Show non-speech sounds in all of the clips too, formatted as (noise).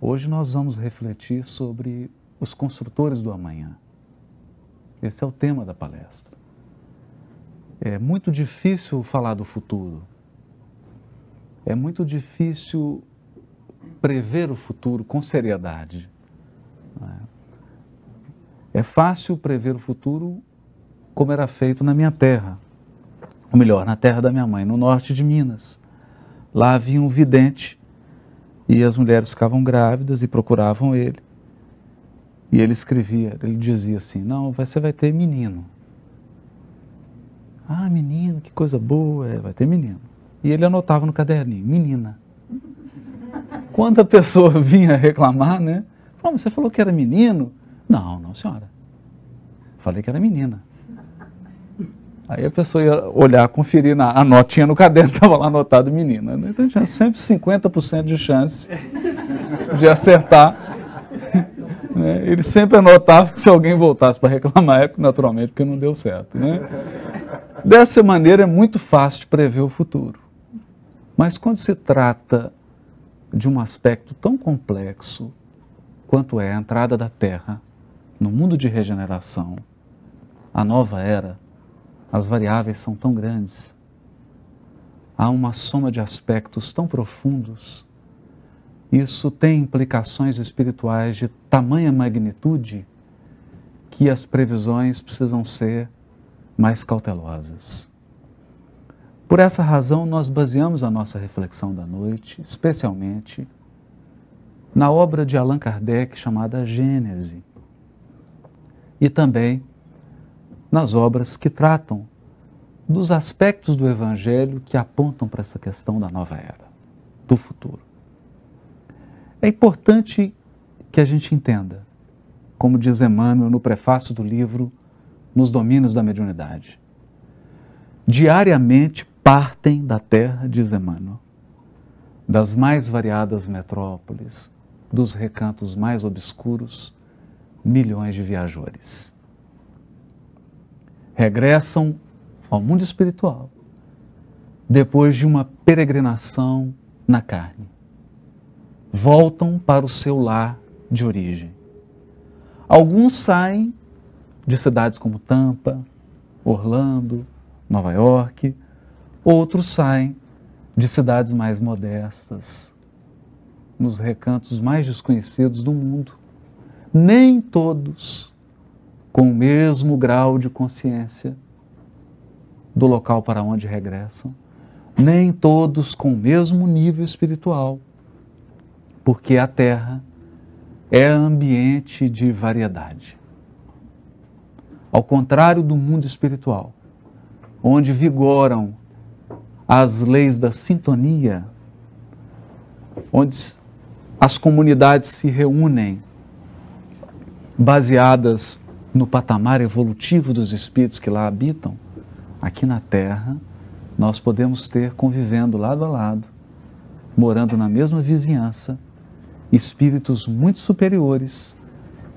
Hoje nós vamos refletir sobre os construtores do amanhã. Esse é o tema da palestra. É muito difícil falar do futuro. É muito difícil prever o futuro com seriedade. É fácil prever o futuro como era feito na minha terra, ou melhor, na terra da minha mãe, no norte de Minas. Lá havia um vidente e as mulheres ficavam grávidas e procuravam ele. E ele escrevia, ele dizia assim: Não, você vai ter menino. Ah, menino, que coisa boa, é, vai ter menino. E ele anotava no caderninho: Menina. Quando a pessoa (laughs) vinha reclamar, né? Falou, você falou que era menino? Não, não, senhora. Falei que era menina. Aí a pessoa ia olhar, conferir na, a notinha no caderno, (laughs) estava lá anotado menina. Né? Então tinha sempre 50% de chance de acertar. (laughs) Né? Ele sempre anotava que se alguém voltasse para reclamar, é naturalmente porque não deu certo. Né? Dessa maneira é muito fácil de prever o futuro. Mas quando se trata de um aspecto tão complexo quanto é a entrada da Terra no mundo de regeneração, a nova era, as variáveis são tão grandes. Há uma soma de aspectos tão profundos. Isso tem implicações espirituais de tamanha magnitude que as previsões precisam ser mais cautelosas. Por essa razão, nós baseamos a nossa reflexão da noite, especialmente, na obra de Allan Kardec chamada Gênese, e também nas obras que tratam dos aspectos do Evangelho que apontam para essa questão da nova era, do futuro. É importante que a gente entenda, como diz Emmanuel no prefácio do livro Nos Domínios da Mediunidade. Diariamente partem da terra, diz Emmanuel, das mais variadas metrópoles, dos recantos mais obscuros, milhões de viajores. Regressam ao mundo espiritual depois de uma peregrinação na carne. Voltam para o seu lar de origem. Alguns saem de cidades como Tampa, Orlando, Nova York, Outros saem de cidades mais modestas, nos recantos mais desconhecidos do mundo. Nem todos com o mesmo grau de consciência do local para onde regressam, nem todos com o mesmo nível espiritual, porque a Terra é ambiente de variedade. Ao contrário do mundo espiritual, onde vigoram as leis da sintonia, onde as comunidades se reúnem baseadas no patamar evolutivo dos espíritos que lá habitam, aqui na Terra, nós podemos ter convivendo lado a lado, morando na mesma vizinhança, espíritos muito superiores,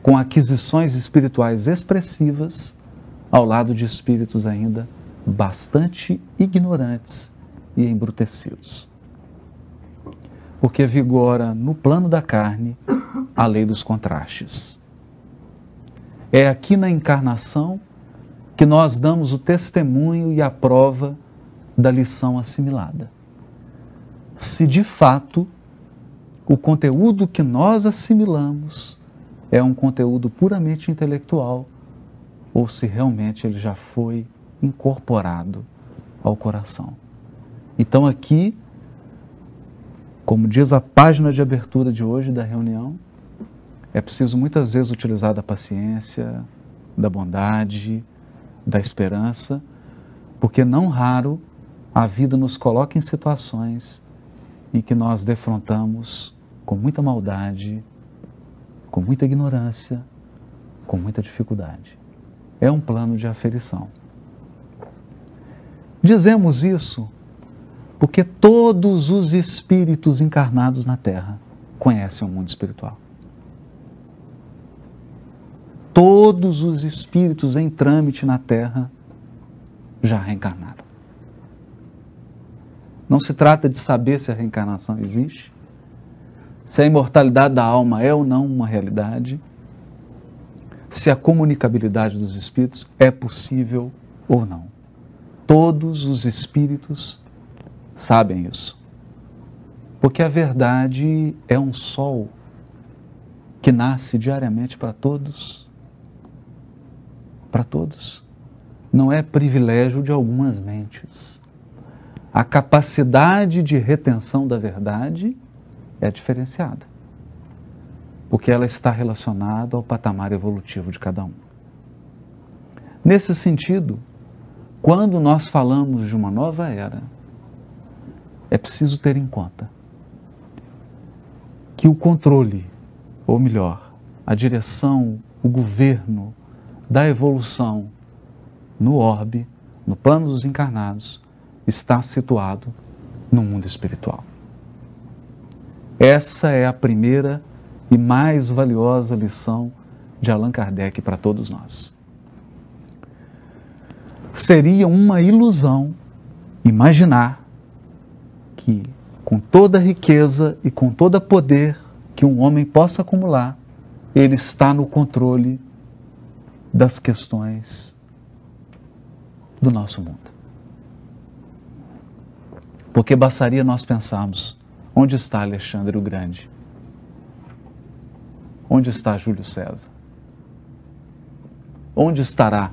com aquisições espirituais expressivas, ao lado de espíritos ainda bastante ignorantes e embrutecidos. Porque vigora no plano da carne a lei dos contrastes. É aqui na encarnação que nós damos o testemunho e a prova da lição assimilada. Se de fato o conteúdo que nós assimilamos é um conteúdo puramente intelectual ou se realmente ele já foi incorporado ao coração. Então, aqui, como diz a página de abertura de hoje da reunião, é preciso muitas vezes utilizar da paciência, da bondade, da esperança, porque não raro a vida nos coloca em situações em que nós defrontamos com muita maldade, com muita ignorância, com muita dificuldade. É um plano de aferição. Dizemos isso porque todos os espíritos encarnados na Terra conhecem o mundo espiritual. Todos os espíritos em trâmite na Terra já reencarnaram. Não se trata de saber se a reencarnação existe, se a imortalidade da alma é ou não uma realidade, se a comunicabilidade dos espíritos é possível ou não. Todos os espíritos sabem isso. Porque a verdade é um sol que nasce diariamente para todos. Para todos. Não é privilégio de algumas mentes. A capacidade de retenção da verdade é diferenciada. Porque ela está relacionada ao patamar evolutivo de cada um. Nesse sentido, quando nós falamos de uma nova era, é preciso ter em conta que o controle, ou melhor, a direção, o governo da evolução no orbe, no plano dos encarnados, está situado no mundo espiritual. Essa é a primeira e mais valiosa lição de Allan Kardec para todos nós. Seria uma ilusão imaginar que, com toda a riqueza e com todo poder que um homem possa acumular, ele está no controle das questões do nosso mundo. Porque bastaria nós pensarmos Onde está Alexandre o Grande? Onde está Júlio César? Onde estará,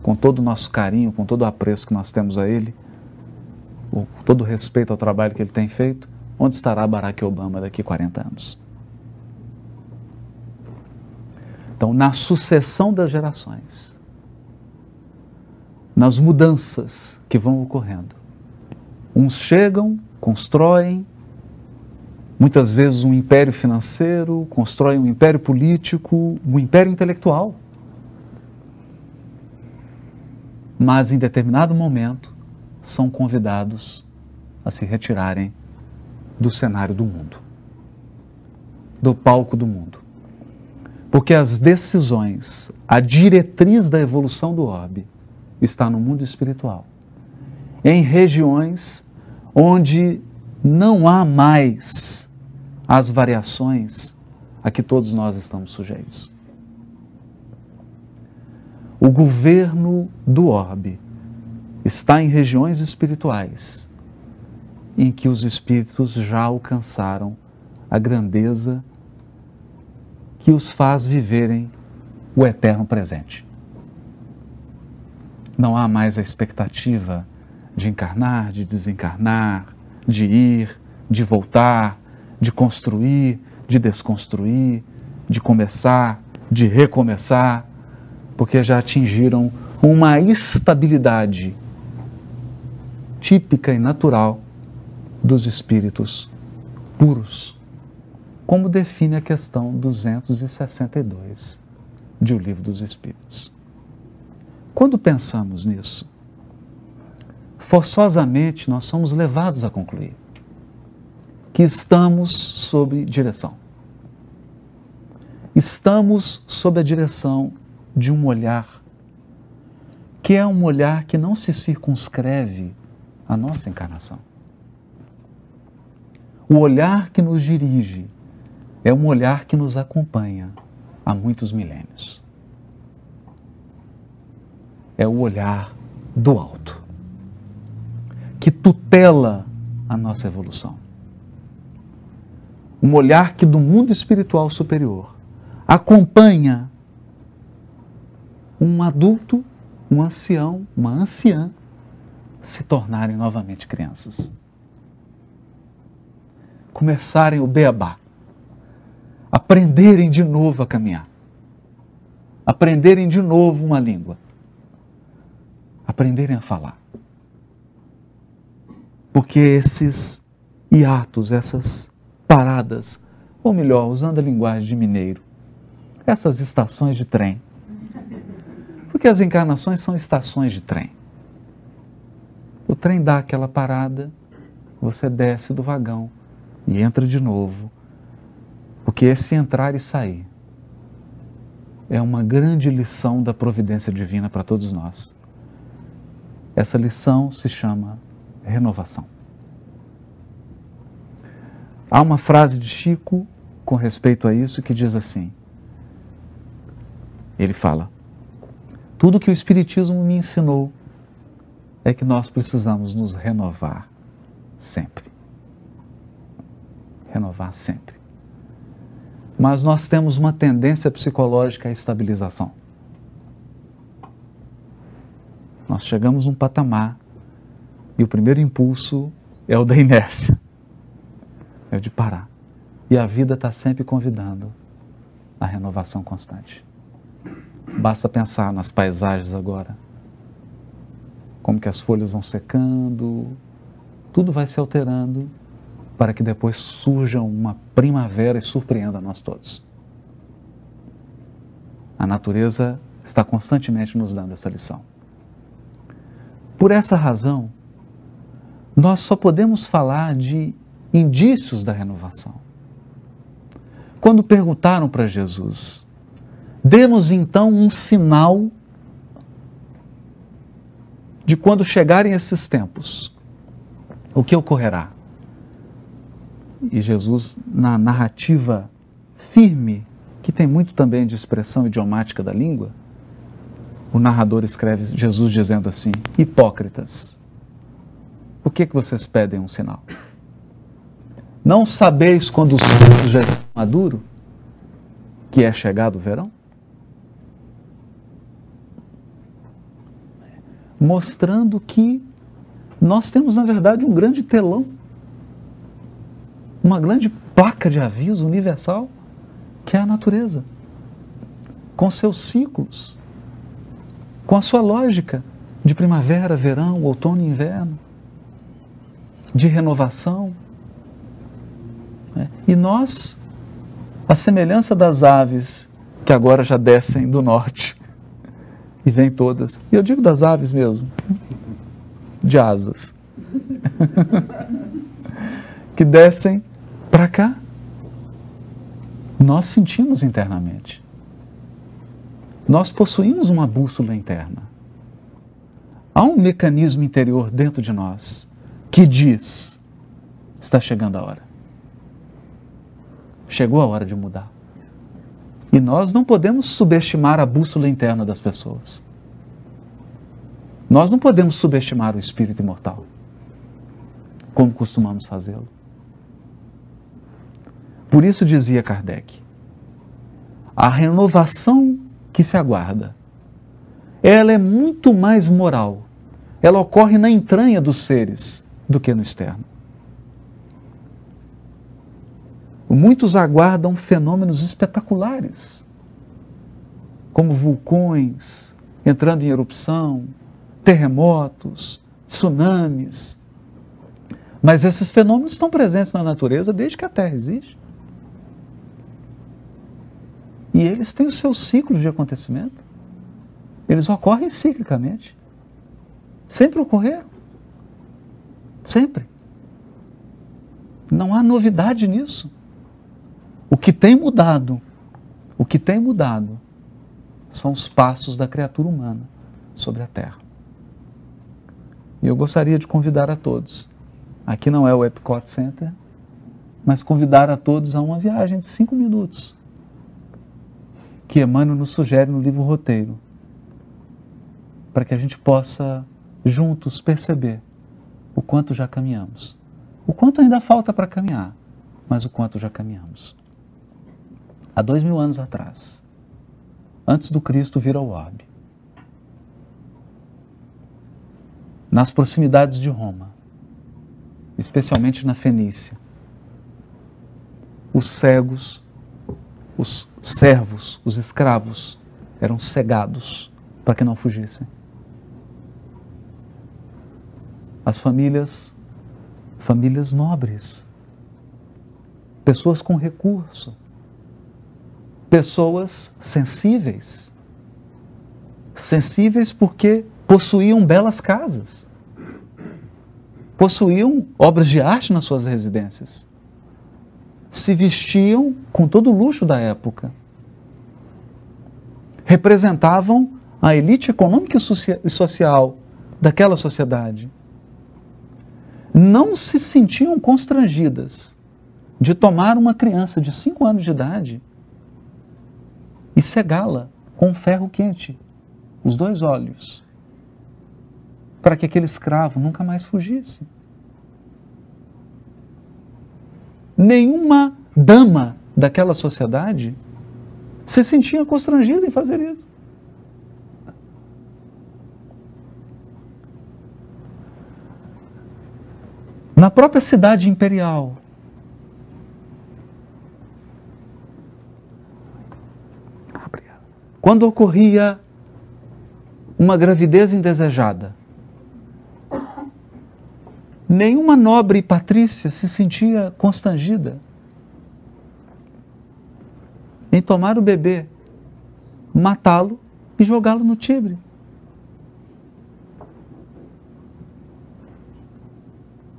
com todo o nosso carinho, com todo o apreço que nós temos a ele, com todo o respeito ao trabalho que ele tem feito, onde estará Barack Obama daqui a 40 anos? Então, na sucessão das gerações, nas mudanças que vão ocorrendo, uns chegam, constroem, muitas vezes um império financeiro, constrói um império político, um império intelectual. Mas em determinado momento são convidados a se retirarem do cenário do mundo, do palco do mundo. Porque as decisões, a diretriz da evolução do orbe está no mundo espiritual, em regiões onde não há mais as variações a que todos nós estamos sujeitos. O governo do orbe está em regiões espirituais em que os espíritos já alcançaram a grandeza que os faz viverem o eterno presente. Não há mais a expectativa de encarnar, de desencarnar, de ir, de voltar, de construir, de desconstruir, de começar, de recomeçar, porque já atingiram uma estabilidade típica e natural dos espíritos puros, como define a questão 262 de O Livro dos Espíritos. Quando pensamos nisso, forçosamente nós somos levados a concluir que estamos sob direção. Estamos sob a direção de um olhar que é um olhar que não se circunscreve à nossa encarnação. O olhar que nos dirige é um olhar que nos acompanha há muitos milênios. É o olhar do alto, que tutela a nossa evolução um olhar que do mundo espiritual superior acompanha um adulto, um ancião, uma anciã se tornarem novamente crianças. Começarem o beabá. Aprenderem de novo a caminhar. Aprenderem de novo uma língua. Aprenderem a falar. Porque esses hiatos, essas paradas, ou melhor, usando a linguagem de mineiro, essas estações de trem. Porque as encarnações são estações de trem. O trem dá aquela parada, você desce do vagão e entra de novo. Porque esse entrar e sair é uma grande lição da providência divina para todos nós. Essa lição se chama renovação. Há uma frase de Chico com respeito a isso que diz assim: ele fala, tudo que o Espiritismo me ensinou é que nós precisamos nos renovar sempre. Renovar sempre. Mas nós temos uma tendência psicológica à estabilização. Nós chegamos num patamar e o primeiro impulso é o da inércia é o de parar. E a vida está sempre convidando a renovação constante. Basta pensar nas paisagens agora. Como que as folhas vão secando, tudo vai se alterando para que depois surja uma primavera e surpreenda nós todos. A natureza está constantemente nos dando essa lição. Por essa razão, nós só podemos falar de indícios da renovação. Quando perguntaram para Jesus, dê-nos então um sinal de quando chegarem esses tempos, o que ocorrerá? E Jesus, na narrativa firme, que tem muito também de expressão idiomática da língua, o narrador escreve Jesus dizendo assim: Hipócritas, por que, que vocês pedem um sinal? Não sabeis quando os frutos já estão maduros, que é chegado o verão? Mostrando que nós temos, na verdade, um grande telão, uma grande placa de aviso universal, que é a natureza, com seus ciclos, com a sua lógica de primavera, verão, outono e inverno, de renovação, né? E nós, a semelhança das aves que agora já descem do norte e vêm todas, e eu digo das aves mesmo, de asas, (laughs) que descem para cá, nós sentimos internamente. Nós possuímos uma bússola interna. Há um mecanismo interior dentro de nós que diz: está chegando a hora. Chegou a hora de mudar. E nós não podemos subestimar a bússola interna das pessoas. Nós não podemos subestimar o espírito imortal, como costumamos fazê-lo. Por isso dizia Kardec: a renovação que se aguarda, ela é muito mais moral, ela ocorre na entranha dos seres do que no externo. Muitos aguardam fenômenos espetaculares, como vulcões entrando em erupção, terremotos, tsunamis. Mas esses fenômenos estão presentes na natureza desde que a Terra existe. E eles têm o seu ciclo de acontecimento. Eles ocorrem ciclicamente. Sempre ocorreram. Sempre. Não há novidade nisso. O que tem mudado, o que tem mudado, são os passos da criatura humana sobre a Terra. E eu gostaria de convidar a todos. Aqui não é o Epcot Center, mas convidar a todos a uma viagem de cinco minutos que Emmanuel nos sugere no livro Roteiro, para que a gente possa juntos perceber o quanto já caminhamos, o quanto ainda falta para caminhar, mas o quanto já caminhamos. Há dois mil anos atrás, antes do Cristo vir ao orbe, nas proximidades de Roma, especialmente na Fenícia, os cegos, os servos, os escravos eram cegados para que não fugissem. As famílias, famílias nobres, pessoas com recurso, pessoas sensíveis. Sensíveis porque possuíam belas casas, possuíam obras de arte nas suas residências, se vestiam com todo o luxo da época, representavam a elite econômica e social daquela sociedade. Não se sentiam constrangidas de tomar uma criança de 5 anos de idade e cegá-la com ferro quente, os dois olhos, para que aquele escravo nunca mais fugisse. Nenhuma dama daquela sociedade se sentia constrangida em fazer isso. Na própria cidade imperial, quando ocorria uma gravidez indesejada, nenhuma nobre patrícia se sentia constrangida em tomar o bebê, matá-lo e jogá-lo no Tibre.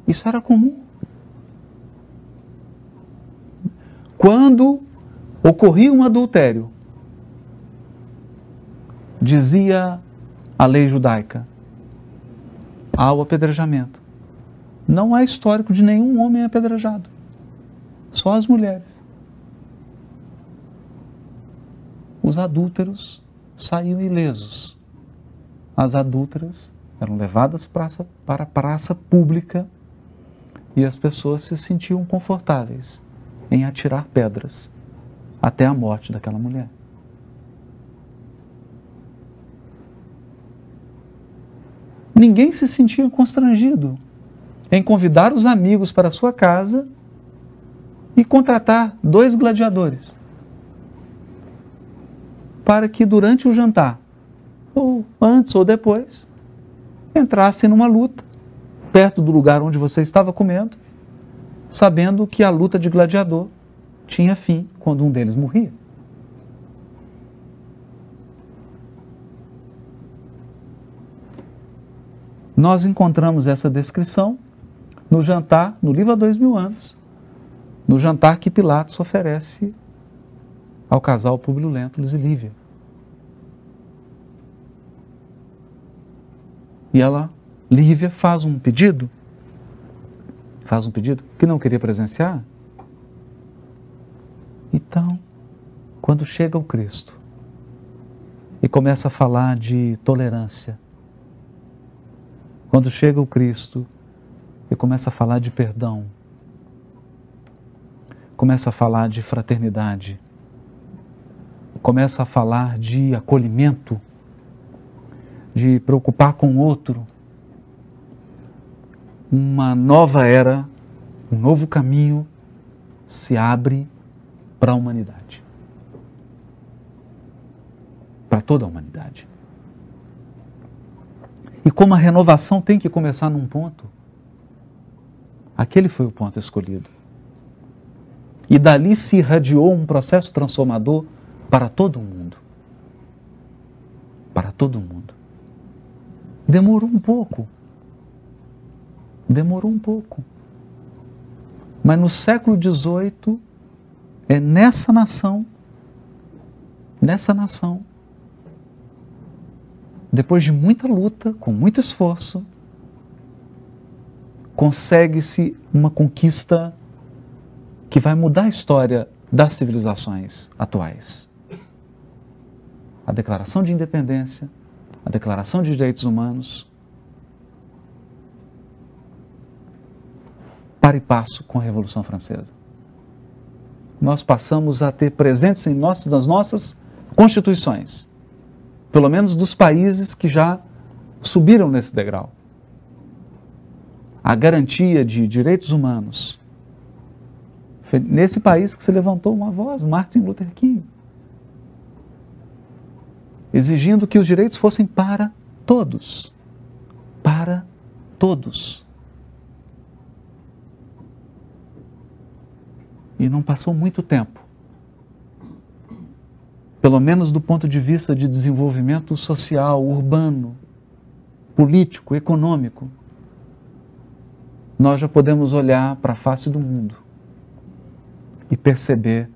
Isso era comum. Quando ocorria um adultério, dizia a lei judaica, há o apedrejamento. Não há histórico de nenhum homem apedrejado, só as mulheres. Os adúlteros saíam ilesos. As adúlteras eram levadas para a praça pública e as pessoas se sentiam confortáveis em atirar pedras até a morte daquela mulher. Ninguém se sentia constrangido em convidar os amigos para sua casa e contratar dois gladiadores para que durante o jantar, ou antes ou depois, entrassem numa luta perto do lugar onde você estava comendo, sabendo que a luta de gladiador tinha fim quando um deles morria. Nós encontramos essa descrição no jantar, no livro há dois mil anos, no jantar que Pilatos oferece ao casal Públio Lentulus e Lívia. E ela Lívia faz um pedido, faz um pedido que não queria presenciar. Então, quando chega o Cristo e começa a falar de tolerância, quando chega o Cristo e começa a falar de perdão, começa a falar de fraternidade, começa a falar de acolhimento, de preocupar com o outro, uma nova era, um novo caminho se abre para a humanidade. Para toda a humanidade. E como a renovação tem que começar num ponto, aquele foi o ponto escolhido. E dali se irradiou um processo transformador para todo mundo. Para todo mundo. Demorou um pouco, Demorou um pouco. Mas no século XVIII, é nessa nação, nessa nação, depois de muita luta, com muito esforço, consegue-se uma conquista que vai mudar a história das civilizações atuais. A Declaração de Independência, a Declaração de Direitos Humanos, para e passo com a Revolução Francesa. Nós passamos a ter presentes em nossas, nas nossas constituições, pelo menos dos países que já subiram nesse degrau, a garantia de direitos humanos. Nesse país que se levantou uma voz, Martin Luther King, exigindo que os direitos fossem para todos. Para todos. E não passou muito tempo. Pelo menos do ponto de vista de desenvolvimento social, urbano, político, econômico, nós já podemos olhar para a face do mundo e perceber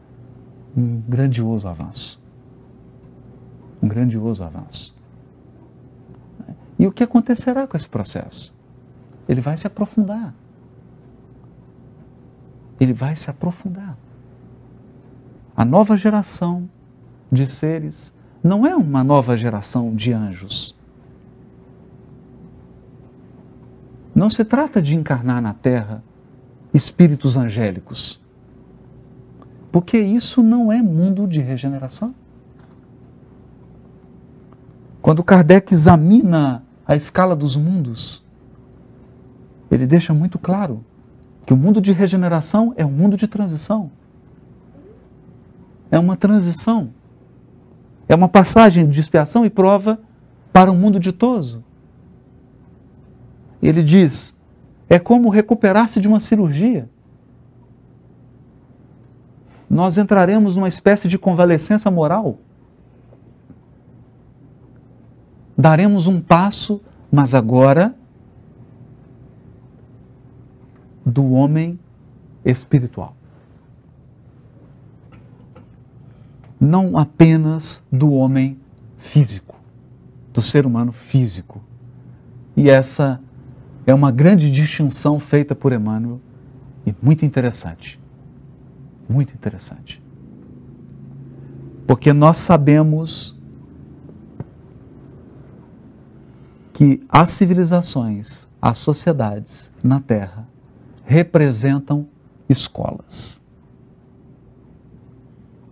um grandioso avanço. Um grandioso avanço. E o que acontecerá com esse processo? Ele vai se aprofundar. ele vai se aprofundar. A nova geração de seres não é uma nova geração de anjos. Não se trata de encarnar na Terra espíritos angélicos. Porque isso não é mundo de regeneração. Quando Kardec examina a escala dos mundos, ele deixa muito claro que o mundo de regeneração é um mundo de transição. É uma transição. É uma passagem de expiação e prova para um mundo ditoso. Ele diz: é como recuperar-se de uma cirurgia. Nós entraremos numa espécie de convalescença moral. Daremos um passo, mas agora do homem espiritual. Não apenas do homem físico, do ser humano físico. E essa é uma grande distinção feita por Emmanuel e muito interessante. Muito interessante. Porque nós sabemos que as civilizações, as sociedades na Terra representam escolas.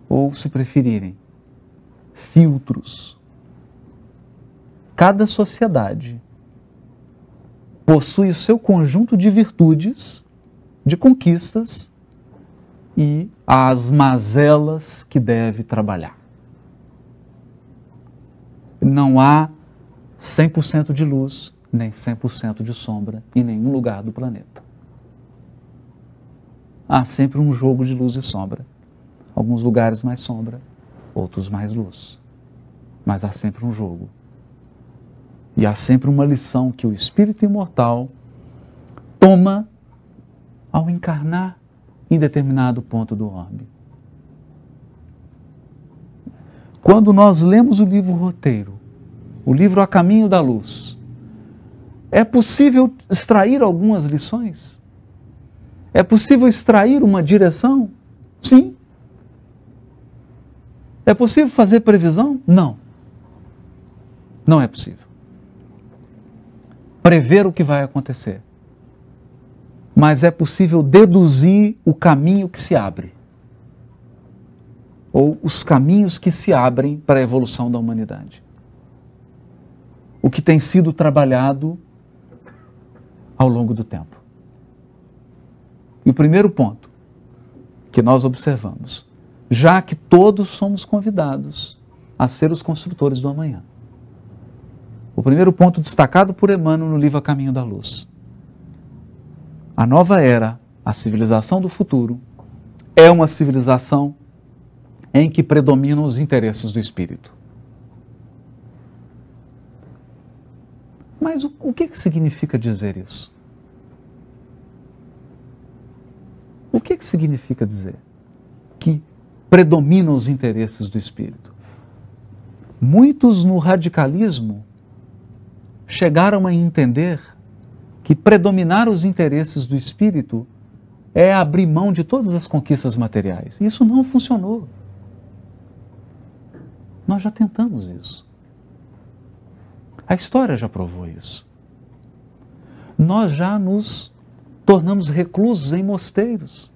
Ou, se preferirem, filtros. Cada sociedade possui o seu conjunto de virtudes, de conquistas e as mazelas que deve trabalhar. Não há 100% de luz nem 100% de sombra em nenhum lugar do planeta. Há sempre um jogo de luz e sombra. Alguns lugares mais sombra, outros mais luz. Mas há sempre um jogo. E há sempre uma lição que o espírito imortal toma ao encarnar em determinado ponto do orbe. Quando nós lemos o livro roteiro, o livro A Caminho da Luz, é possível extrair algumas lições? É possível extrair uma direção? Sim. É possível fazer previsão? Não. Não é possível prever o que vai acontecer. Mas é possível deduzir o caminho que se abre. Ou os caminhos que se abrem para a evolução da humanidade. O que tem sido trabalhado ao longo do tempo. E o primeiro ponto que nós observamos, já que todos somos convidados a ser os construtores do amanhã. O primeiro ponto destacado por Emmanuel no livro A Caminho da Luz. A nova era, a civilização do futuro, é uma civilização em que predominam os interesses do espírito. Mas o, o que, que significa dizer isso? O que, que significa dizer que predominam os interesses do espírito? Muitos no radicalismo chegaram a entender que predominar os interesses do espírito é abrir mão de todas as conquistas materiais. Isso não funcionou. Nós já tentamos isso. A história já provou isso. Nós já nos tornamos reclusos em mosteiros.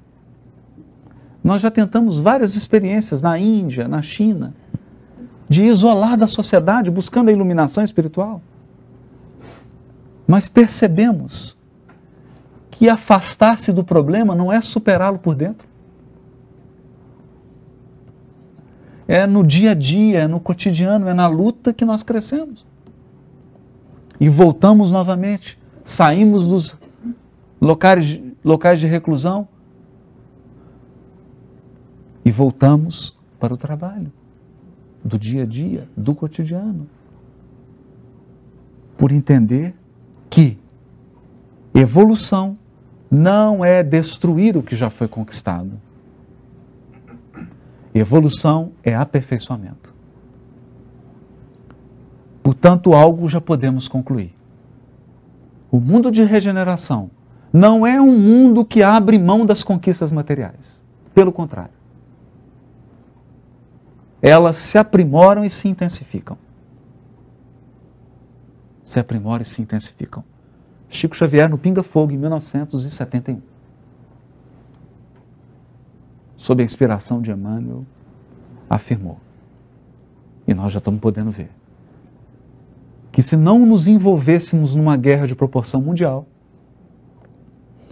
Nós já tentamos várias experiências na Índia, na China, de isolar da sociedade buscando a iluminação espiritual. Mas percebemos que afastar-se do problema não é superá-lo por dentro. É no dia a dia, é no cotidiano, é na luta que nós crescemos. E voltamos novamente, saímos dos locais, locais de reclusão e voltamos para o trabalho, do dia a dia, do cotidiano. Por entender que evolução não é destruir o que já foi conquistado. Evolução é aperfeiçoamento. Portanto, algo já podemos concluir. O mundo de regeneração não é um mundo que abre mão das conquistas materiais. Pelo contrário. Elas se aprimoram e se intensificam. Se aprimoram e se intensificam. Chico Xavier no Pinga Fogo, em 1971. Sob a inspiração de Emmanuel, afirmou. E nós já estamos podendo ver. Que se não nos envolvêssemos numa guerra de proporção mundial,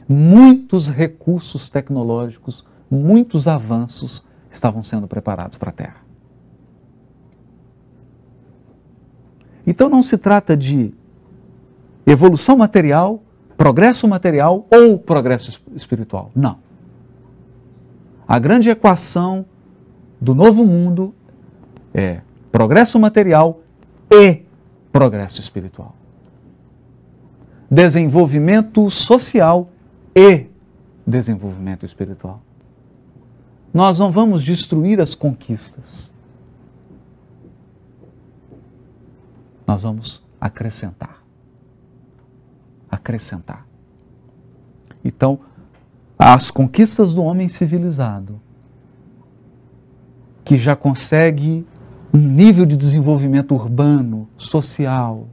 muitos recursos tecnológicos, muitos avanços estavam sendo preparados para a Terra. Então não se trata de evolução material, progresso material ou progresso espiritual. Não. A grande equação do novo mundo é progresso material e progresso espiritual. Desenvolvimento social e desenvolvimento espiritual. Nós não vamos destruir as conquistas. Nós vamos acrescentar. Acrescentar. Então, as conquistas do homem civilizado, que já consegue um nível de desenvolvimento urbano, social,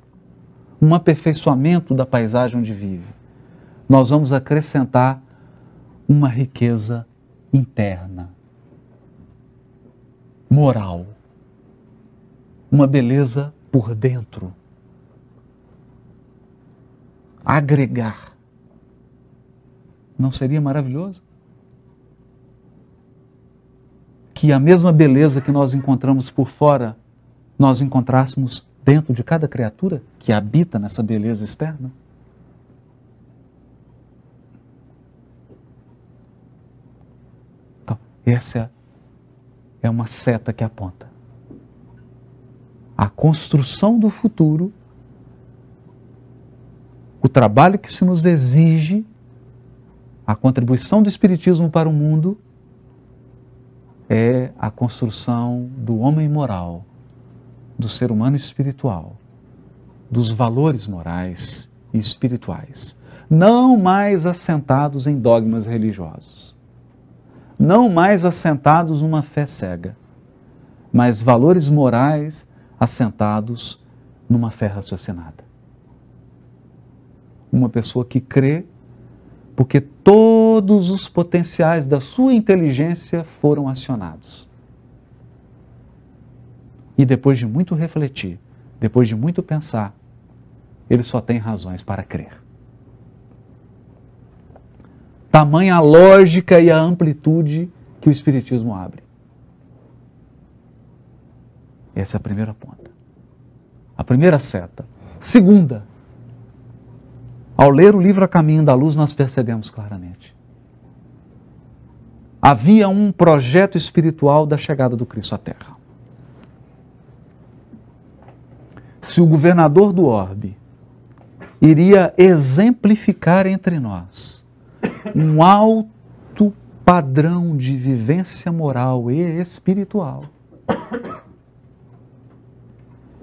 um aperfeiçoamento da paisagem onde vive, nós vamos acrescentar uma riqueza interna, moral, uma beleza por dentro. Agregar. Não seria maravilhoso? Que a mesma beleza que nós encontramos por fora, nós encontrássemos dentro de cada criatura que habita nessa beleza externa? Essa é uma seta que aponta. A construção do futuro, o trabalho que se nos exige, a contribuição do Espiritismo para o mundo, é a construção do homem moral, do ser humano espiritual, dos valores morais e espirituais, não mais assentados em dogmas religiosos. Não mais assentados numa fé cega, mas valores morais assentados numa fé raciocinada. Uma pessoa que crê porque todos os potenciais da sua inteligência foram acionados. E depois de muito refletir, depois de muito pensar, ele só tem razões para crer. Tamanha a lógica e a amplitude que o Espiritismo abre. Essa é a primeira ponta. A primeira seta. Segunda, ao ler o livro A Caminho da Luz, nós percebemos claramente. Havia um projeto espiritual da chegada do Cristo à Terra. Se o governador do orbe iria exemplificar entre nós um alto padrão de vivência moral e espiritual.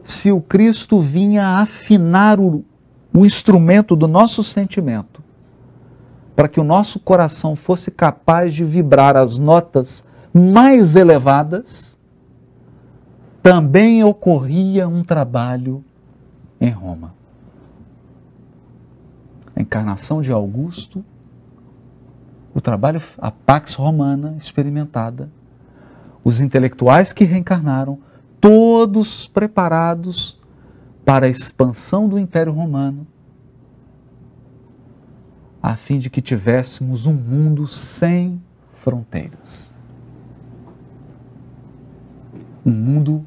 Se o Cristo vinha afinar o, o instrumento do nosso sentimento, para que o nosso coração fosse capaz de vibrar as notas mais elevadas, também ocorria um trabalho em Roma. A encarnação de Augusto o trabalho, a Pax Romana experimentada, os intelectuais que reencarnaram, todos preparados para a expansão do Império Romano, a fim de que tivéssemos um mundo sem fronteiras. Um mundo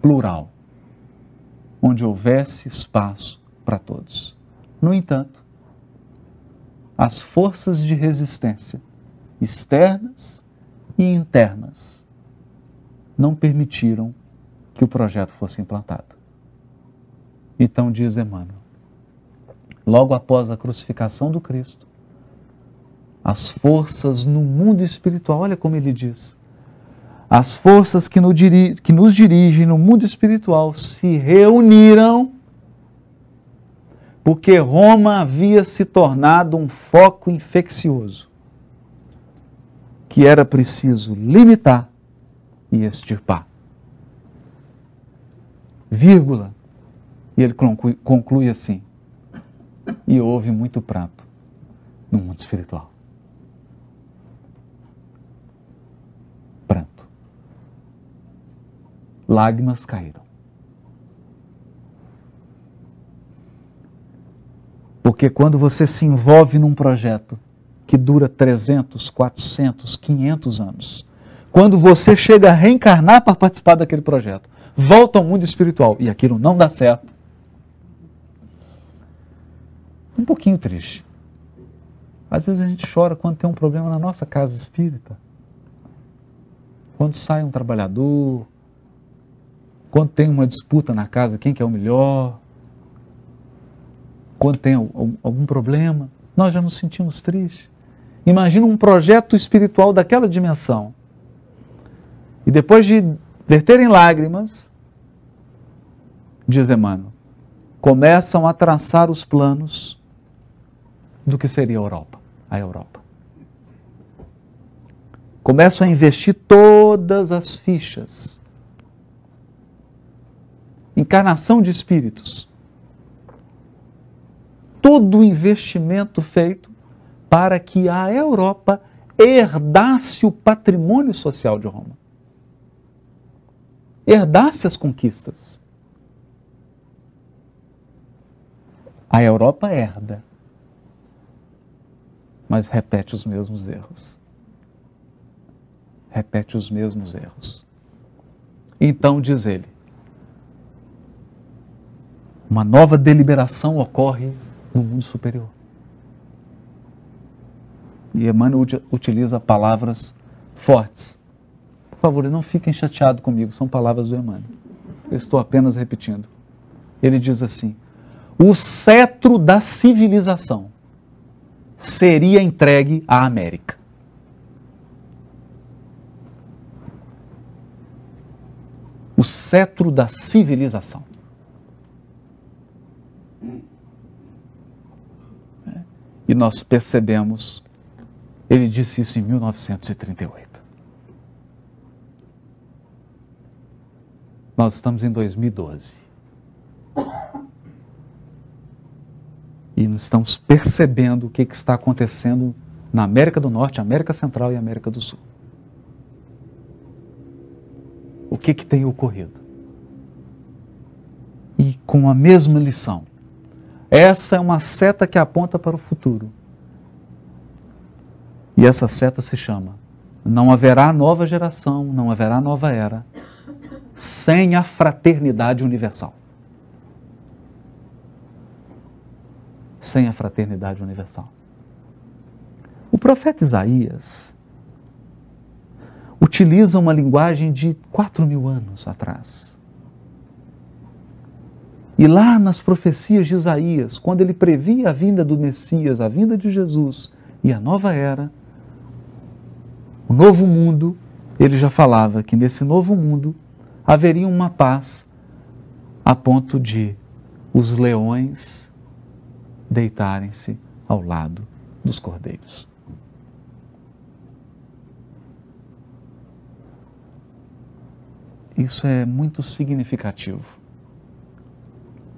plural, onde houvesse espaço para todos. No entanto, as forças de resistência externas e internas não permitiram que o projeto fosse implantado. Então diz Emmanuel, logo após a crucificação do Cristo, as forças no mundo espiritual, olha como ele diz, as forças que, no que nos dirigem no mundo espiritual se reuniram Porque Roma havia se tornado um foco infeccioso que era preciso limitar e extirpar. Vírgula. E ele conclui, conclui assim: e houve muito pranto no mundo espiritual. Pranto. Lágrimas caíram. Porque quando você se envolve num projeto que dura 300, 400, 500 anos, quando você chega a reencarnar para participar daquele projeto, volta ao mundo espiritual e aquilo não dá certo, um pouquinho triste. Às vezes a gente chora quando tem um problema na nossa casa espírita. Quando sai um trabalhador, quando tem uma disputa na casa, quem que é o melhor, quando tem algum problema, nós já nos sentimos tristes. Imagina um projeto espiritual daquela dimensão. E depois de verterem lágrimas, diz Emmanuel, começam a traçar os planos do que seria a Europa, a Europa. Começam a investir todas as fichas. Encarnação de espíritos. Todo o investimento feito para que a Europa herdasse o patrimônio social de Roma. Herdasse as conquistas. A Europa herda mas repete os mesmos erros. Repete os mesmos erros. Então, diz ele, uma nova deliberação ocorre no mundo superior. E Emmanuel utiliza palavras fortes. Por favor, não fiquem chateados comigo, são palavras do Emmanuel. Eu estou apenas repetindo. Ele diz assim: o cetro da civilização seria entregue à América. O cetro da civilização. E nós percebemos, ele disse isso em 1938. Nós estamos em 2012. e estamos percebendo o que, que está acontecendo na América do Norte, América Central e América do Sul. O que, que tem ocorrido? E com a mesma lição. Essa é uma seta que aponta para o futuro. E essa seta se chama: não haverá nova geração, não haverá nova era, sem a fraternidade universal. sem a fraternidade universal. O profeta Isaías utiliza uma linguagem de quatro mil anos atrás. E lá nas profecias de Isaías, quando ele previa a vinda do Messias, a vinda de Jesus e a nova era, o novo mundo, ele já falava que nesse novo mundo haveria uma paz a ponto de os leões deitarem-se ao lado dos cordeiros. Isso é muito significativo.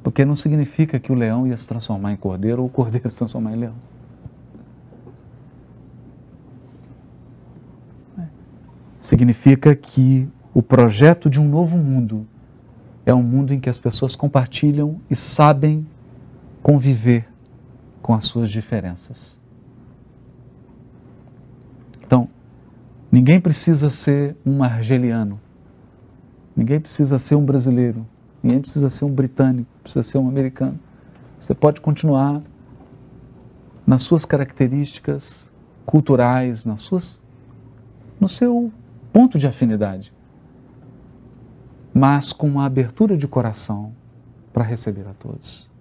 Porque não significa que o leão ia se transformar em cordeiro ou o cordeiro se transformar em leão. Significa que o projeto de um novo mundo é um mundo em que as pessoas compartilham e sabem conviver com as suas diferenças. Então, ninguém precisa ser um argeliano, ninguém precisa ser um brasileiro, ninguém precisa ser um britânico, precisa ser um americano. Você pode continuar nas suas características culturais, nas suas, no seu ponto de afinidade, mas com uma abertura de coração para receber a todos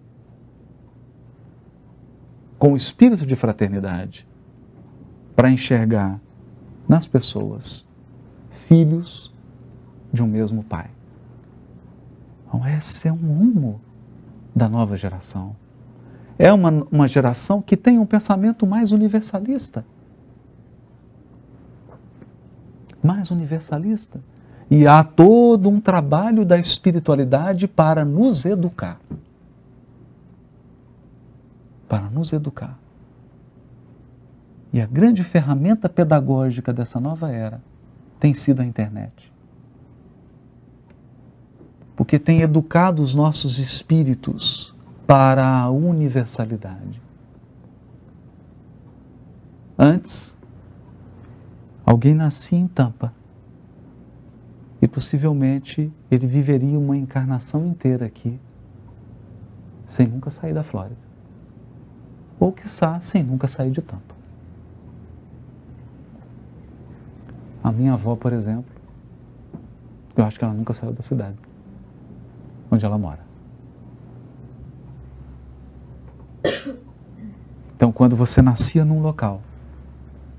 com o espírito de fraternidade para enxergar nas pessoas filhos de um mesmo pai. Então, esse é um rumo da nova geração. é uma, uma geração que tem um pensamento mais universalista. Mais universalista. E há todo um trabalho da espiritualidade para nos educar. Para nos educar. E a grande ferramenta pedagógica dessa nova era tem sido a internet. Porque tem educado os nossos espíritos para a universalidade. Antes, alguém nascia em Tampa e possivelmente ele viveria uma encarnação inteira aqui sem nunca sair da Flórida. Ou, quiçá, sem nunca sair de Tampa. A minha avó, por exemplo, eu acho que ela nunca saiu da cidade onde ela mora. Então, quando você nascia num local,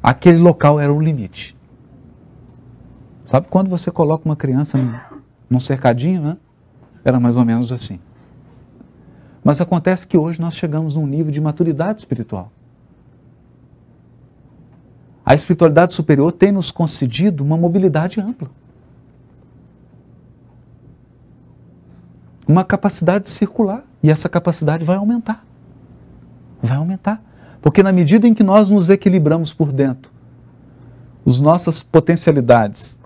aquele local era o limite. Sabe quando você coloca uma criança num, cercadinho, né? Era mais ou menos assim. Mas acontece que hoje nós chegamos num nível de maturidade espiritual. A espiritualidade superior tem nos concedido uma mobilidade ampla. Uma capacidade circular. E essa capacidade vai aumentar. Vai aumentar. Porque na medida em que nós nos equilibramos por dentro, as nossas potencialidades,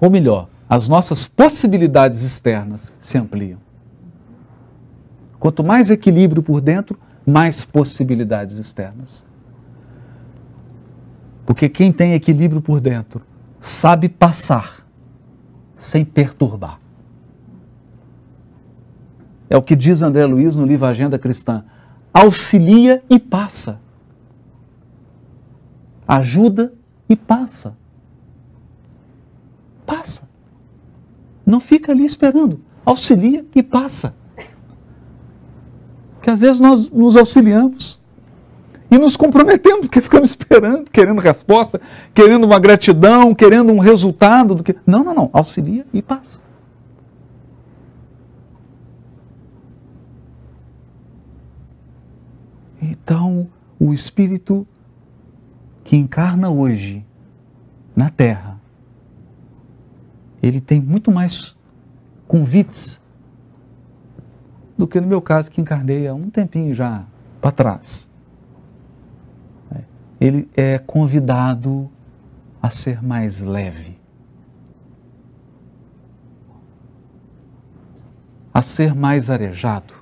ou melhor, as nossas possibilidades externas se ampliam. Quanto mais equilíbrio por dentro, mais possibilidades externas. Porque quem tem equilíbrio por dentro sabe passar sem perturbar. É o que diz André Luiz no livro Agenda Cristã auxilia e passa. Ajuda e passa. Passa. Não fica ali esperando. Auxilia e passa. Porque às vezes nós nos auxiliamos e nos comprometemos, porque ficamos esperando, querendo resposta, querendo uma gratidão, querendo um resultado do que. Não, não, não. Auxilia e passa. Então, o Espírito que encarna hoje na Terra, ele tem muito mais convites do que no meu caso, que encarnei há um tempinho já para trás. Ele é convidado a ser mais leve, a ser mais arejado.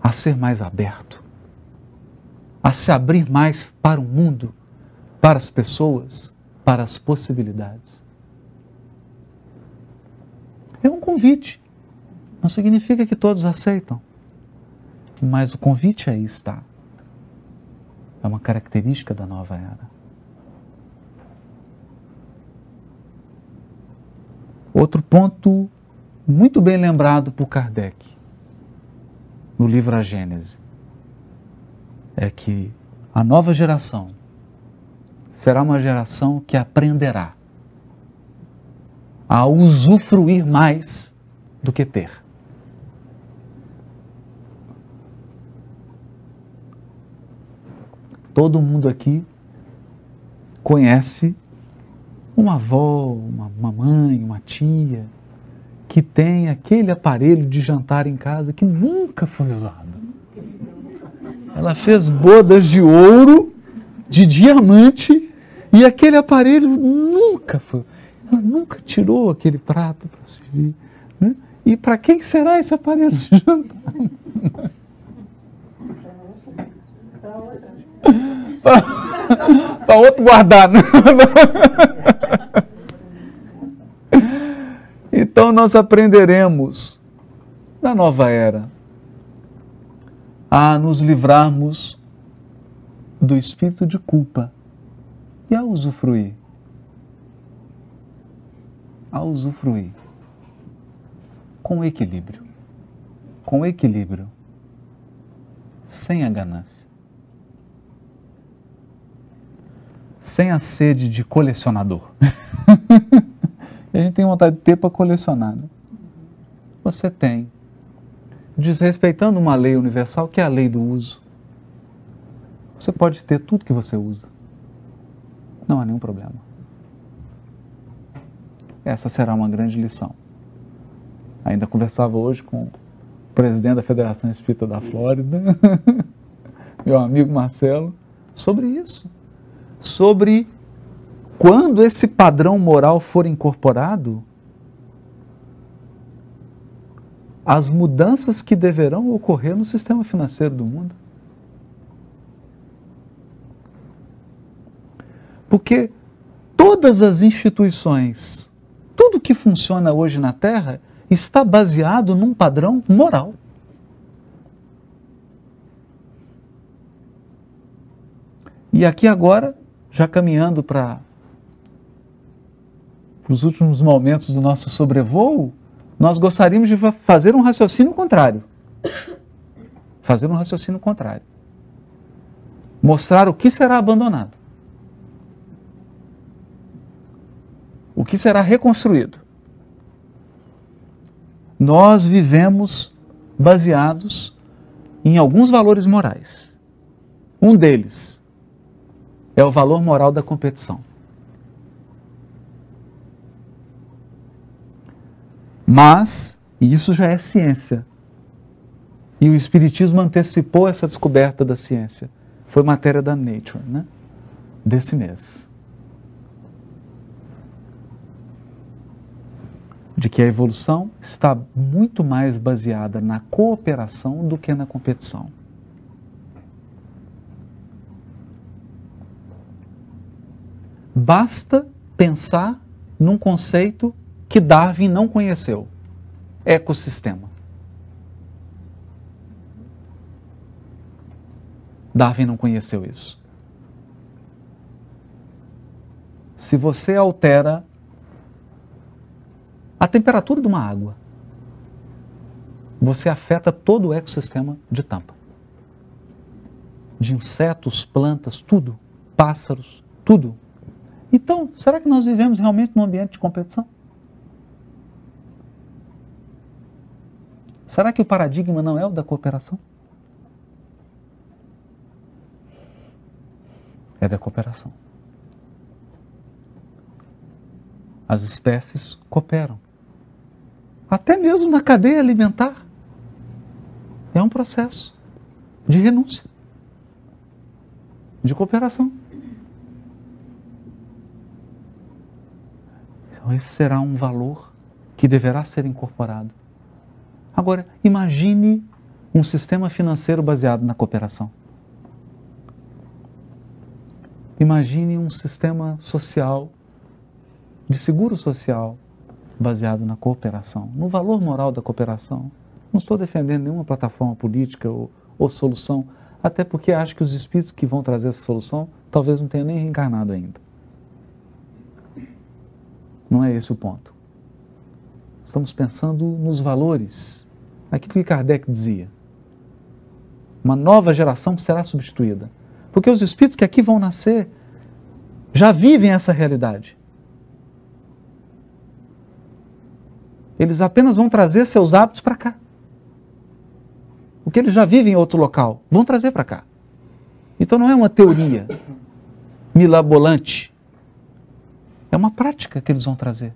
A ser mais aberto, a se abrir mais para o mundo, para as pessoas, para as possibilidades. É um convite. Não significa que todos aceitam, mas o convite aí está. É uma característica da nova era. Outro ponto muito bem lembrado por Kardec no livro A Gênese é que a nova geração será uma geração que aprenderá a usufruir mais do que ter. Todo mundo aqui conhece uma avó, uma mamãe, uma tia, que tem aquele aparelho de jantar em casa que nunca foi usado. Ela fez bodas de ouro, de diamante, e aquele aparelho nunca foi. Ela nunca tirou aquele prato para servir. Né? E para quem será esse aparelho de jantar? para outro guardar. Né? Então nós aprenderemos na nova era a nos livrarmos do espírito de culpa e a usufruir. A usufruir com equilíbrio. Com equilíbrio. Sem a ganância. Sem a sede de colecionador. (laughs) a gente tem vontade de ter para colecionar. Né? Você tem. desrespeitando uma lei universal que é a lei do uso. Você pode ter tudo que você usa. Não há nenhum problema. Essa será uma grande lição. Ainda conversava hoje com o presidente da Federação Espírita da Flórida, (laughs) meu amigo Marcelo, sobre isso. Sobre quando esse padrão moral for incorporado, as mudanças que deverão ocorrer no sistema financeiro do mundo. Porque todas as instituições, tudo que funciona hoje na Terra, está baseado num padrão moral. E aqui agora, já caminhando para os últimos momentos do nosso sobrevoo, nós gostaríamos de fazer um raciocínio contrário. Fazer um raciocínio contrário. Mostrar o que será abandonado. O que será reconstruído. Nós vivemos baseados em alguns valores morais. Um deles é o valor moral da competição. Mas, e isso já é ciência. E o Espiritismo antecipou essa descoberta da ciência. Foi matéria da Nature, né? Desse mês. De que a evolução está muito mais baseada na cooperação do que na competição. Basta pensar num conceito que Darwin não conheceu: ecossistema. Darwin não conheceu isso. Se você altera a temperatura de uma água, você afeta todo o ecossistema de tampa. De insetos, plantas, tudo, pássaros, tudo. Então, será que nós vivemos realmente num ambiente de competição? Será que o paradigma não é o da cooperação? É da cooperação. As espécies cooperam. Até mesmo na cadeia alimentar. É um processo de renúncia, de cooperação. Então, esse será um valor que deverá ser incorporado Agora, imagine um sistema financeiro baseado na cooperação. Imagine um sistema social, de seguro social, baseado na cooperação, no valor moral da cooperação. Não estou defendendo nenhuma plataforma política ou, ou solução, até porque acho que os espíritos que vão trazer essa solução talvez não tenham nem reencarnado ainda. Não é esse o ponto. Estamos pensando nos valores aquilo que Kardec dizia. Uma nova geração será substituída. Porque os espíritos que aqui vão nascer já vivem essa realidade. Eles apenas vão trazer seus hábitos para cá. O que eles já vivem em outro local, vão trazer para cá. Então não é uma teoria milabolante. É uma prática que eles vão trazer.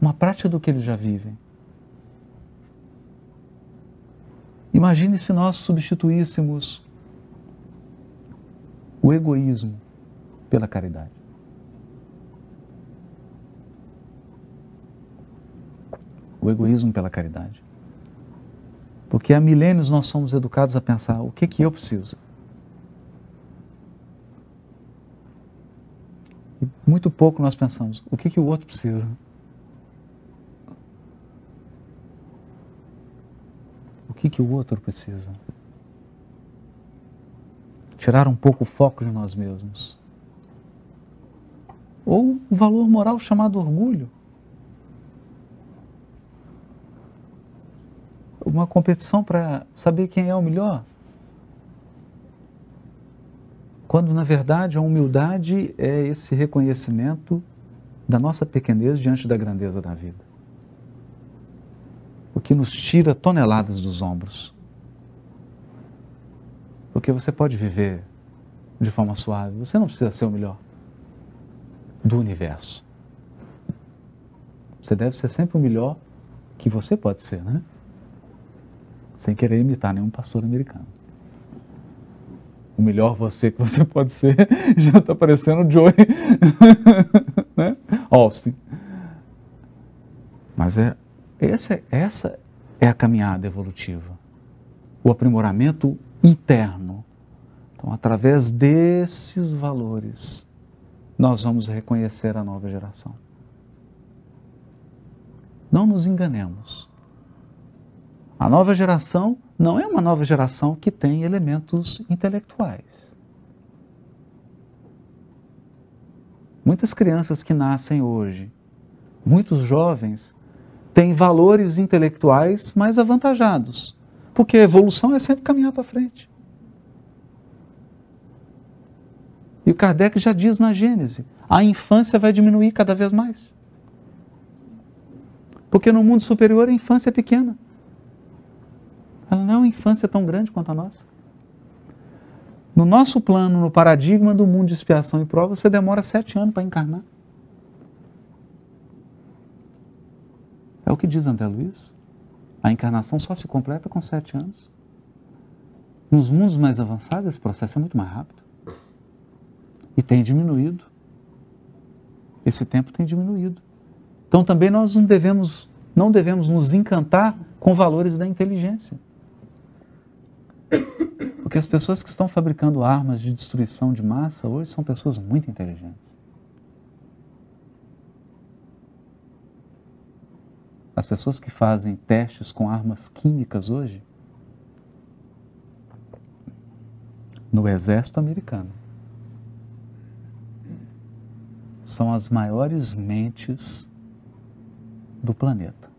Uma prática do que eles já vivem. Imagine se nós substituíssemos o egoísmo pela caridade. O egoísmo pela caridade. Porque há milênios nós somos educados a pensar: o que, que eu preciso? E muito pouco nós pensamos: o que, que o outro precisa? que, que o outro precisa. Tirar um pouco o foco de nós mesmos. Ou o valor moral chamado orgulho. Uma competição para saber quem é o melhor. Quando, na verdade, a humildade é esse reconhecimento da nossa pequenez diante da grandeza da vida. o que nos tira toneladas dos ombros. Porque você pode viver de forma suave, você não precisa ser o melhor do universo. Você deve ser sempre o melhor que você pode ser, né? Sem querer imitar nenhum pastor americano. O melhor você que você (laughs) pode ser (laughs) já está parecendo o Joey (laughs) né? Austin. Mas é, essa, essa é a caminhada evolutiva. O aprimoramento interno. Então, através desses valores, nós vamos reconhecer a nova geração. Não nos enganemos. A nova geração não é uma nova geração que tem elementos intelectuais. Muitas crianças que nascem hoje, muitos jovens, têm valores intelectuais mais avantajados, porque a evolução é sempre caminhar para frente. E o Kardec já diz na Gênese: a infância vai diminuir cada vez mais. Porque no mundo superior a infância é pequena. Ela não é uma infância tão grande quanto a nossa. No nosso plano, no paradigma do mundo de expiação e prova, você demora sete anos para encarnar. É o que diz André Luiz. A encarnação só se completa com sete anos. Nos mundos mais avançados, esse processo é muito mais rápido. E tem diminuído. Esse tempo tem diminuído. Então também nós não devemos, não devemos nos encantar com valores da inteligência. Porque as pessoas que estão fabricando armas de destruição de massa hoje são pessoas muito inteligentes. As pessoas que fazem testes com armas químicas hoje, no exército americano, são as maiores mentes do planeta,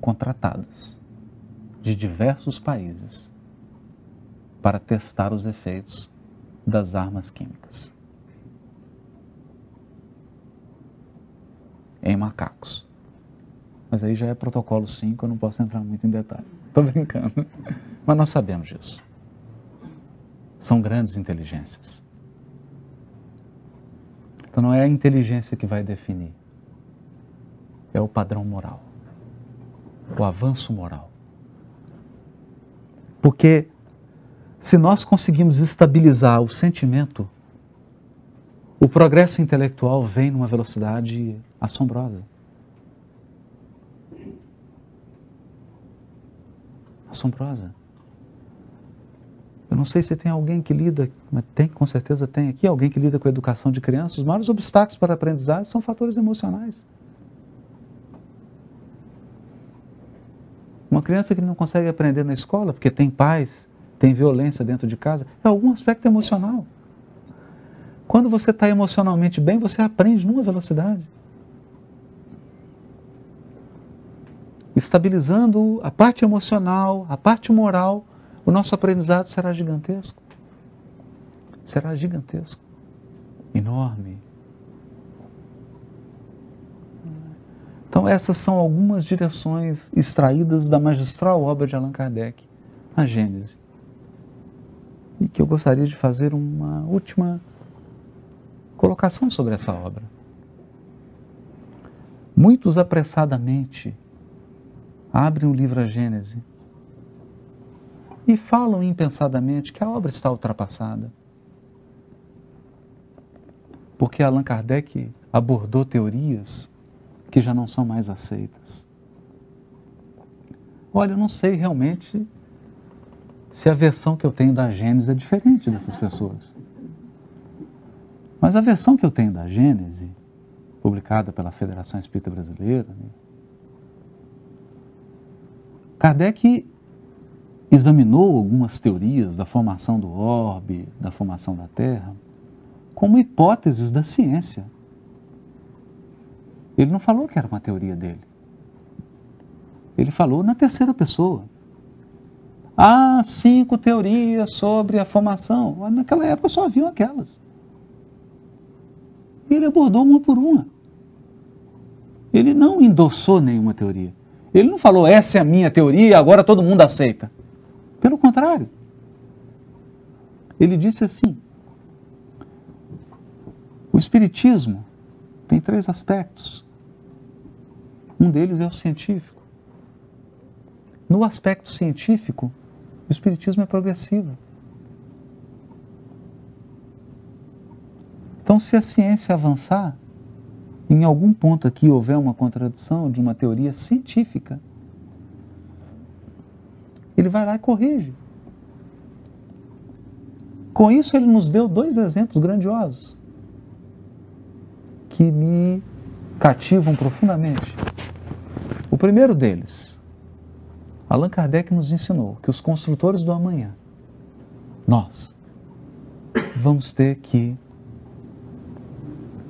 contratadas de diversos países para testar os efeitos das armas químicas em macacos. Mas aí já é protocolo 5, eu não posso entrar muito em detalhe. (laughs) Estou brincando. Mas nós sabemos disso. São grandes inteligências. Então não é a inteligência que vai definir, é o padrão moral, o avanço moral. Porque se nós conseguimos estabilizar o sentimento, o progresso intelectual vem numa velocidade assombrosa. Assombrosa. Eu não sei se tem alguém que lida, mas tem, com certeza tem aqui, alguém que lida com a educação de crianças. Os maiores obstáculos para a aprendizagem são fatores emocionais. Uma criança que não consegue aprender na escola porque tem pais, tem violência dentro de casa, é algum aspecto emocional. Quando você está emocionalmente bem, você aprende numa velocidade. Estabilizando a parte emocional, a parte moral, o nosso aprendizado será gigantesco. Será gigantesco. Enorme. Então, essas são algumas direções extraídas da magistral obra de Allan Kardec, a Gênese. E que eu gostaria de fazer uma última colocação sobre essa obra. Muitos apressadamente abrem o livro A Gênese e falam impensadamente que a obra está ultrapassada. Porque Allan Kardec abordou teorias que já não são mais aceitas. Olha, eu não sei realmente se a versão que eu tenho da Gênesis é diferente dessas pessoas. Mas a versão que eu tenho da Gênesis, publicada pela Federação Espírita Brasileira, né, Kardec examinou algumas teorias da formação do orbe, da formação da Terra, como hipóteses da ciência. Ele não falou que era uma teoria dele. Ele falou na terceira pessoa. Há cinco teorias sobre a formação. Naquela época só haviam aquelas. E ele abordou uma por uma. Ele não endossou nenhuma teoria. Ele não falou, essa é a minha teoria agora todo mundo aceita. Pelo contrário. Ele disse assim: o Espiritismo tem três aspectos. Um deles é o científico. No aspecto científico, o Espiritismo é progressivo. Então, se a ciência avançar, em algum ponto aqui houver uma contradição de uma teoria científica, ele vai lá e corrige. Com isso, ele nos deu dois exemplos grandiosos que me cativam profundamente. O primeiro deles, Allan Kardec nos ensinou que os construtores do amanhã, nós, vamos ter que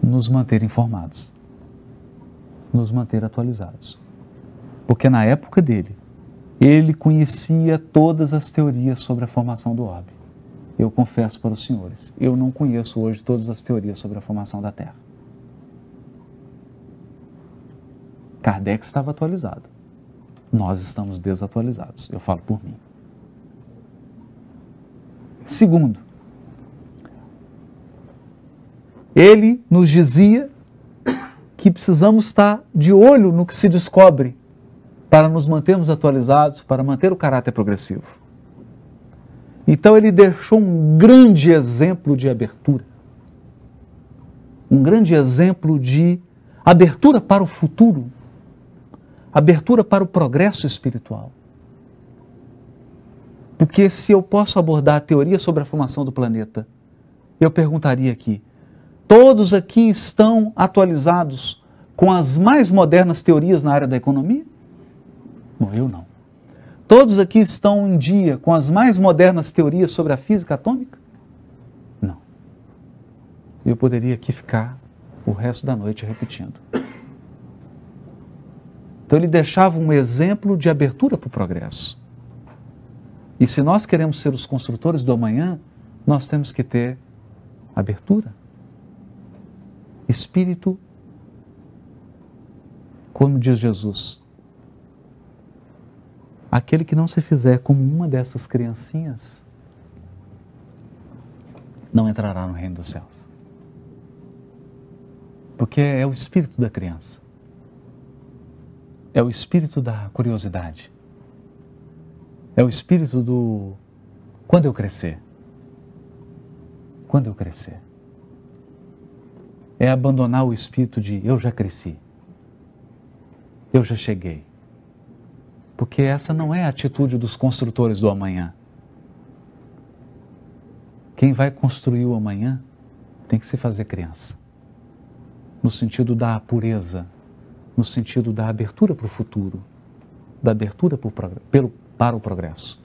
nos manter informados, nos manter atualizados. Porque na época dele, ele conhecia todas as teorias sobre a formação do orbe. Eu confesso para os senhores, eu não conheço hoje todas as teorias sobre a formação da Terra. Kardec estava atualizado. Nós estamos desatualizados. Eu falo por mim. Segundo, ele nos dizia que precisamos estar de olho no que se descobre para nos mantermos atualizados, para manter o caráter progressivo. Então ele deixou um grande exemplo de abertura. Um grande exemplo de abertura para o futuro abertura para o progresso espiritual. Porque se eu posso abordar a teoria sobre a formação do planeta, eu perguntaria aqui: todos aqui estão atualizados com as mais modernas teorias na área da economia? Não, eu não. Todos aqui estão em dia com as mais modernas teorias sobre a física atômica? Não. Eu poderia aqui ficar o resto da noite repetindo. Então ele deixava um exemplo de abertura para o progresso. E se nós queremos ser os construtores do amanhã, nós temos que ter abertura. Espírito, como diz Jesus, aquele que não se fizer como uma dessas criancinhas, não entrará no reino dos céus. Porque é o espírito da criança é o espírito da curiosidade. É o espírito do quando eu crescer. Quando eu crescer. É abandonar o espírito de eu já cresci. Eu já cheguei. Porque essa não é a atitude dos construtores do amanhã. Quem vai construir o amanhã tem que se fazer criança. No sentido da pureza, no sentido da abertura para o futuro, da abertura pelo, para o progresso.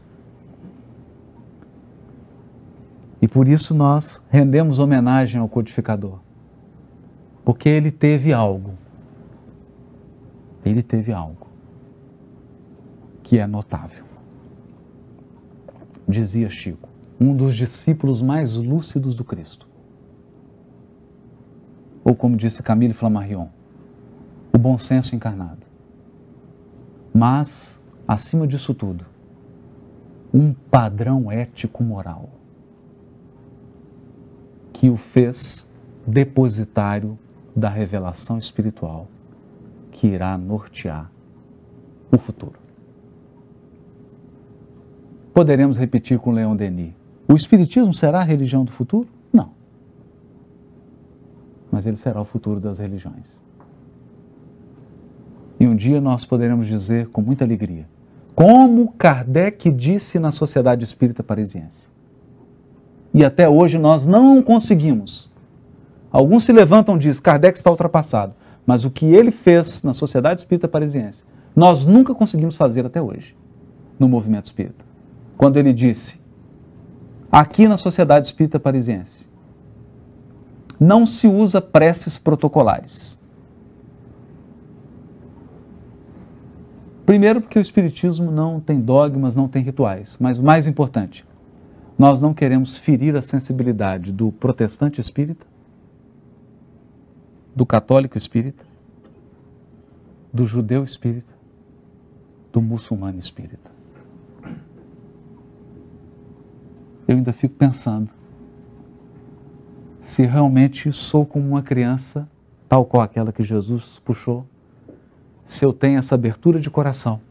E por isso nós rendemos homenagem ao codificador, porque ele teve algo, ele teve algo que é notável. Dizia Chico, um dos discípulos mais lúcidos do Cristo. Ou como disse Camille Flammarion, o bom senso encarnado. Mas, acima disso tudo, um padrão ético-moral que o fez depositário da revelação espiritual que irá nortear o futuro. Poderemos repetir com Leon Denis: o Espiritismo será a religião do futuro? Não. Mas ele será o futuro das religiões. Um dia nós poderemos dizer com muita alegria, como Kardec disse na Sociedade Espírita Parisiense. E até hoje nós não conseguimos. Alguns se levantam e dizem, Kardec está ultrapassado. Mas o que ele fez na Sociedade Espírita Parisiense, nós nunca conseguimos fazer até hoje, no movimento espírita. Quando ele disse, aqui na Sociedade Espírita Parisiense, não se usa preces protocolares. Primeiro, porque o Espiritismo não tem dogmas, não tem rituais. Mas o mais importante, nós não queremos ferir a sensibilidade do protestante espírita, do católico espírita do judeu espírita, do muçulmano espírita. Eu ainda fico pensando se realmente sou como uma criança, tal qual aquela que Jesus puxou, se eu tenho essa abertura de coração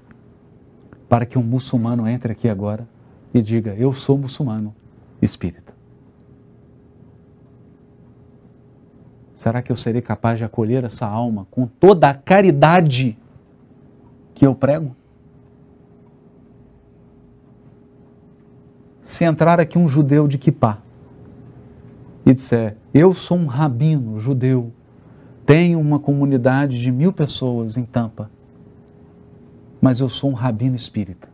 para que um muçulmano entre aqui agora e diga: Eu sou muçulmano espírita. Será que eu serei capaz de acolher essa alma com toda a caridade que eu prego? Se entrar aqui um judeu de Kipá e disser: Eu sou um rabino judeu, tenho uma comunidade de mil pessoas em Tampa, mas eu sou um rabino espírita.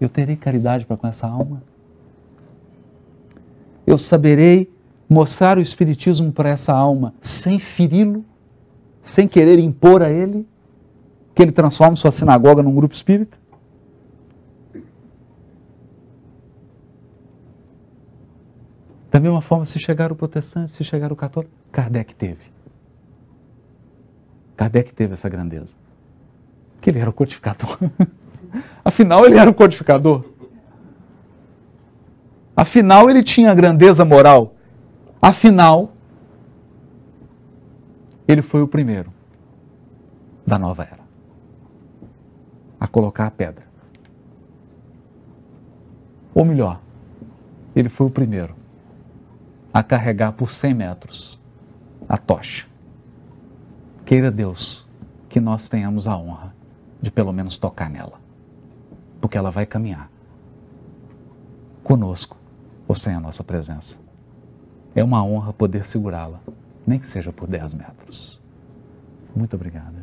Eu terei caridade para com essa alma? Eu saberei mostrar o Espiritismo para essa alma sem feri-lo, sem querer impor a ele que ele transforme sua sinagoga num grupo espírita? Da mesma forma, se chegar o protestante, se chegar o católico, Kardec teve. Kardec teve essa grandeza. Que ele era o codificador. (laughs) Afinal, ele era o codificador. Afinal, ele tinha grandeza moral. Afinal, ele foi o primeiro da nova era a colocar a pedra. Ou melhor, ele foi o primeiro a carregar por 100 metros a tocha. Queira Deus que nós tenhamos a honra de pelo menos tocar nela, porque ela vai caminhar conosco ou sem a nossa presença. É uma honra poder segurá-la, nem que seja por 10 metros. Muito obrigada.